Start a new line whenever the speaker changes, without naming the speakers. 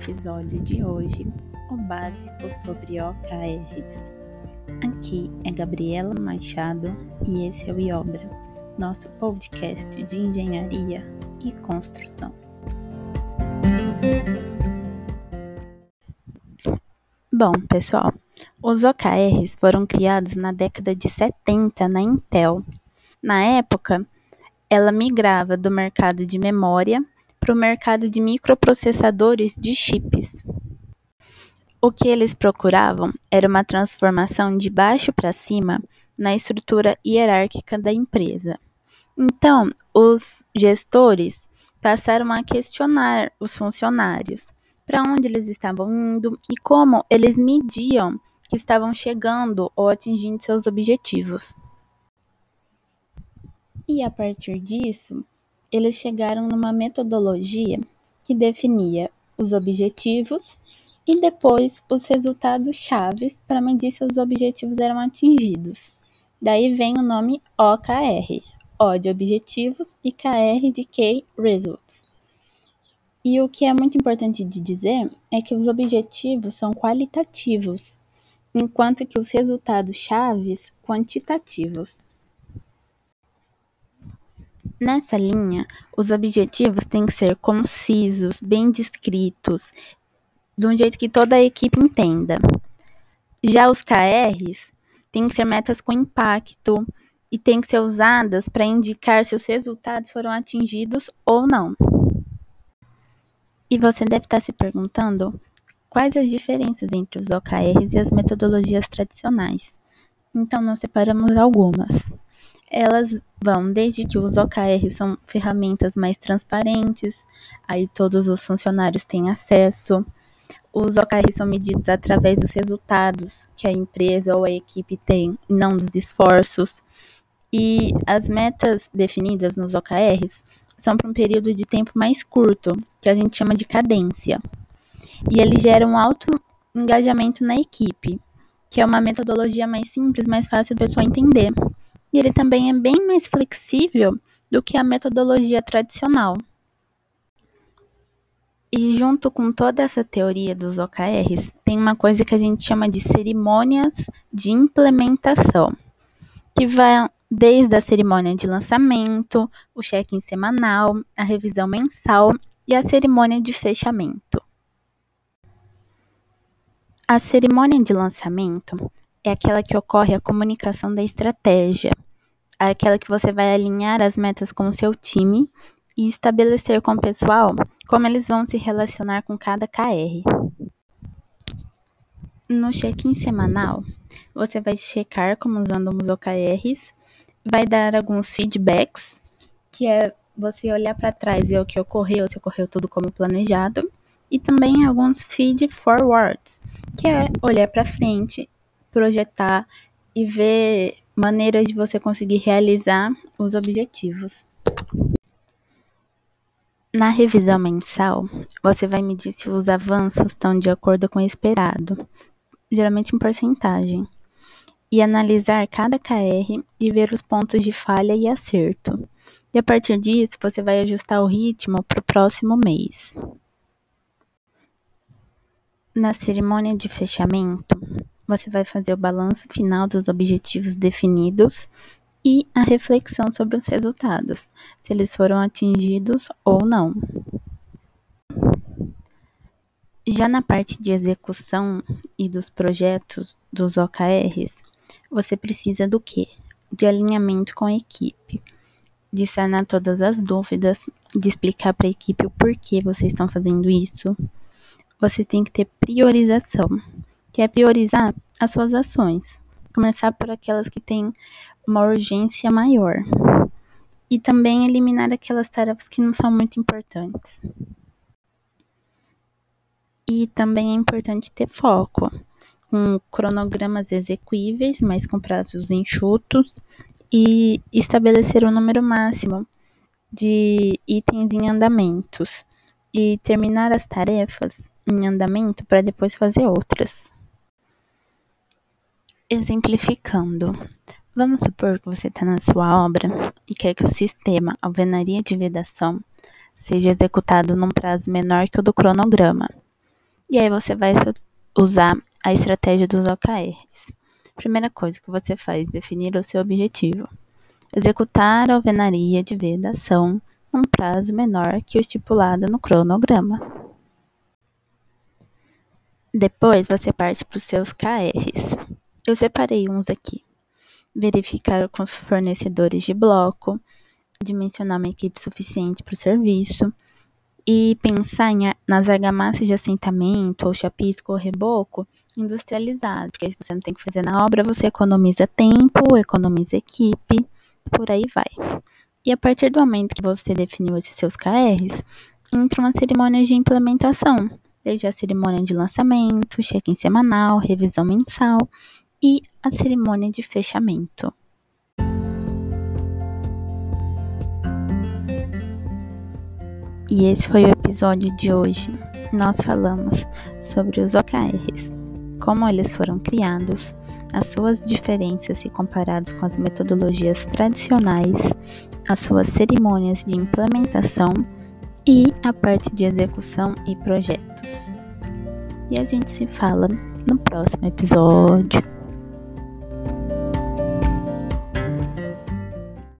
episódio de hoje, o básico sobre OKRs. Aqui é Gabriela Machado e esse é o IOBRA, nosso podcast de engenharia e construção. Bom, pessoal, os OKRs foram criados na década de 70 na Intel. Na época, ela migrava do mercado de memória para o mercado de microprocessadores de chips. O que eles procuravam era uma transformação de baixo para cima na estrutura hierárquica da empresa. Então, os gestores passaram a questionar os funcionários para onde eles estavam indo e como eles mediam que estavam chegando ou atingindo seus objetivos. E a partir disso, eles chegaram numa metodologia que definia os objetivos e depois os resultados chaves para medir se os objetivos eram atingidos. Daí vem o nome OKR, O de objetivos e KR de Key Results. E o que é muito importante de dizer é que os objetivos são qualitativos, enquanto que os resultados chaves quantitativos. Nessa linha, os objetivos têm que ser concisos, bem descritos, de um jeito que toda a equipe entenda. Já os KRs têm que ser metas com impacto e têm que ser usadas para indicar se os resultados foram atingidos ou não. E você deve estar se perguntando quais as diferenças entre os OKRs e as metodologias tradicionais. Então, nós separamos algumas. Elas vão desde que os OKRs são ferramentas mais transparentes, aí todos os funcionários têm acesso. Os OKRs são medidos através dos resultados que a empresa ou a equipe tem, não dos esforços. E as metas definidas nos OKRs são para um período de tempo mais curto, que a gente chama de cadência. E eles geram alto engajamento na equipe, que é uma metodologia mais simples, mais fácil da pessoa entender e ele também é bem mais flexível do que a metodologia tradicional. E junto com toda essa teoria dos OKRs, tem uma coisa que a gente chama de cerimônias de implementação, que vai desde a cerimônia de lançamento, o check-in semanal, a revisão mensal e a cerimônia de fechamento. A cerimônia de lançamento é aquela que ocorre a comunicação da estratégia, aquela que você vai alinhar as metas com o seu time e estabelecer com o pessoal como eles vão se relacionar com cada KR. No check-in semanal, você vai checar como usando os OKRs, vai dar alguns feedbacks, que é você olhar para trás e o que ocorreu, se ocorreu tudo como planejado, e também alguns feed forwards, que é olhar para frente projetar e ver maneiras de você conseguir realizar os objetivos. Na revisão mensal, você vai medir se os avanços estão de acordo com o esperado, geralmente em porcentagem, e analisar cada KR e ver os pontos de falha e acerto. E a partir disso, você vai ajustar o ritmo para o próximo mês. Na cerimônia de fechamento, você vai fazer o balanço final dos objetivos definidos e a reflexão sobre os resultados, se eles foram atingidos ou não. Já na parte de execução e dos projetos dos OKRs, você precisa do quê? De alinhamento com a equipe, de sanar todas as dúvidas, de explicar para a equipe o porquê vocês estão fazendo isso. Você tem que ter priorização que é priorizar as suas ações. Começar por aquelas que têm uma urgência maior. E também eliminar aquelas tarefas que não são muito importantes. E também é importante ter foco, com cronogramas execuíveis, mas com prazos enxutos, e estabelecer o número máximo de itens em andamentos e terminar as tarefas em andamento para depois fazer outras. Exemplificando, vamos supor que você está na sua obra e quer que o sistema alvenaria de vedação seja executado num prazo menor que o do cronograma. E aí você vai usar a estratégia dos OKRs. Primeira coisa que você faz, definir o seu objetivo. Executar a alvenaria de vedação num prazo menor que o estipulado no cronograma. Depois você parte para os seus KRs. Eu separei uns aqui. Verificar com os fornecedores de bloco, dimensionar uma equipe suficiente para o serviço, e pensar em, nas argamassas de assentamento, ou chapisco ou reboco industrializado, porque você não tem que fazer na obra, você economiza tempo, economiza equipe, por aí vai. E a partir do momento que você definiu esses seus KRs, entra uma cerimônia de implementação, desde a cerimônia de lançamento, check-in semanal, revisão mensal e a cerimônia de fechamento. E esse foi o episódio de hoje. Nós falamos sobre os OKRs, como eles foram criados, as suas diferenças se comparados com as metodologias tradicionais, as suas cerimônias de implementação e a parte de execução e projetos. E a gente se fala no próximo episódio.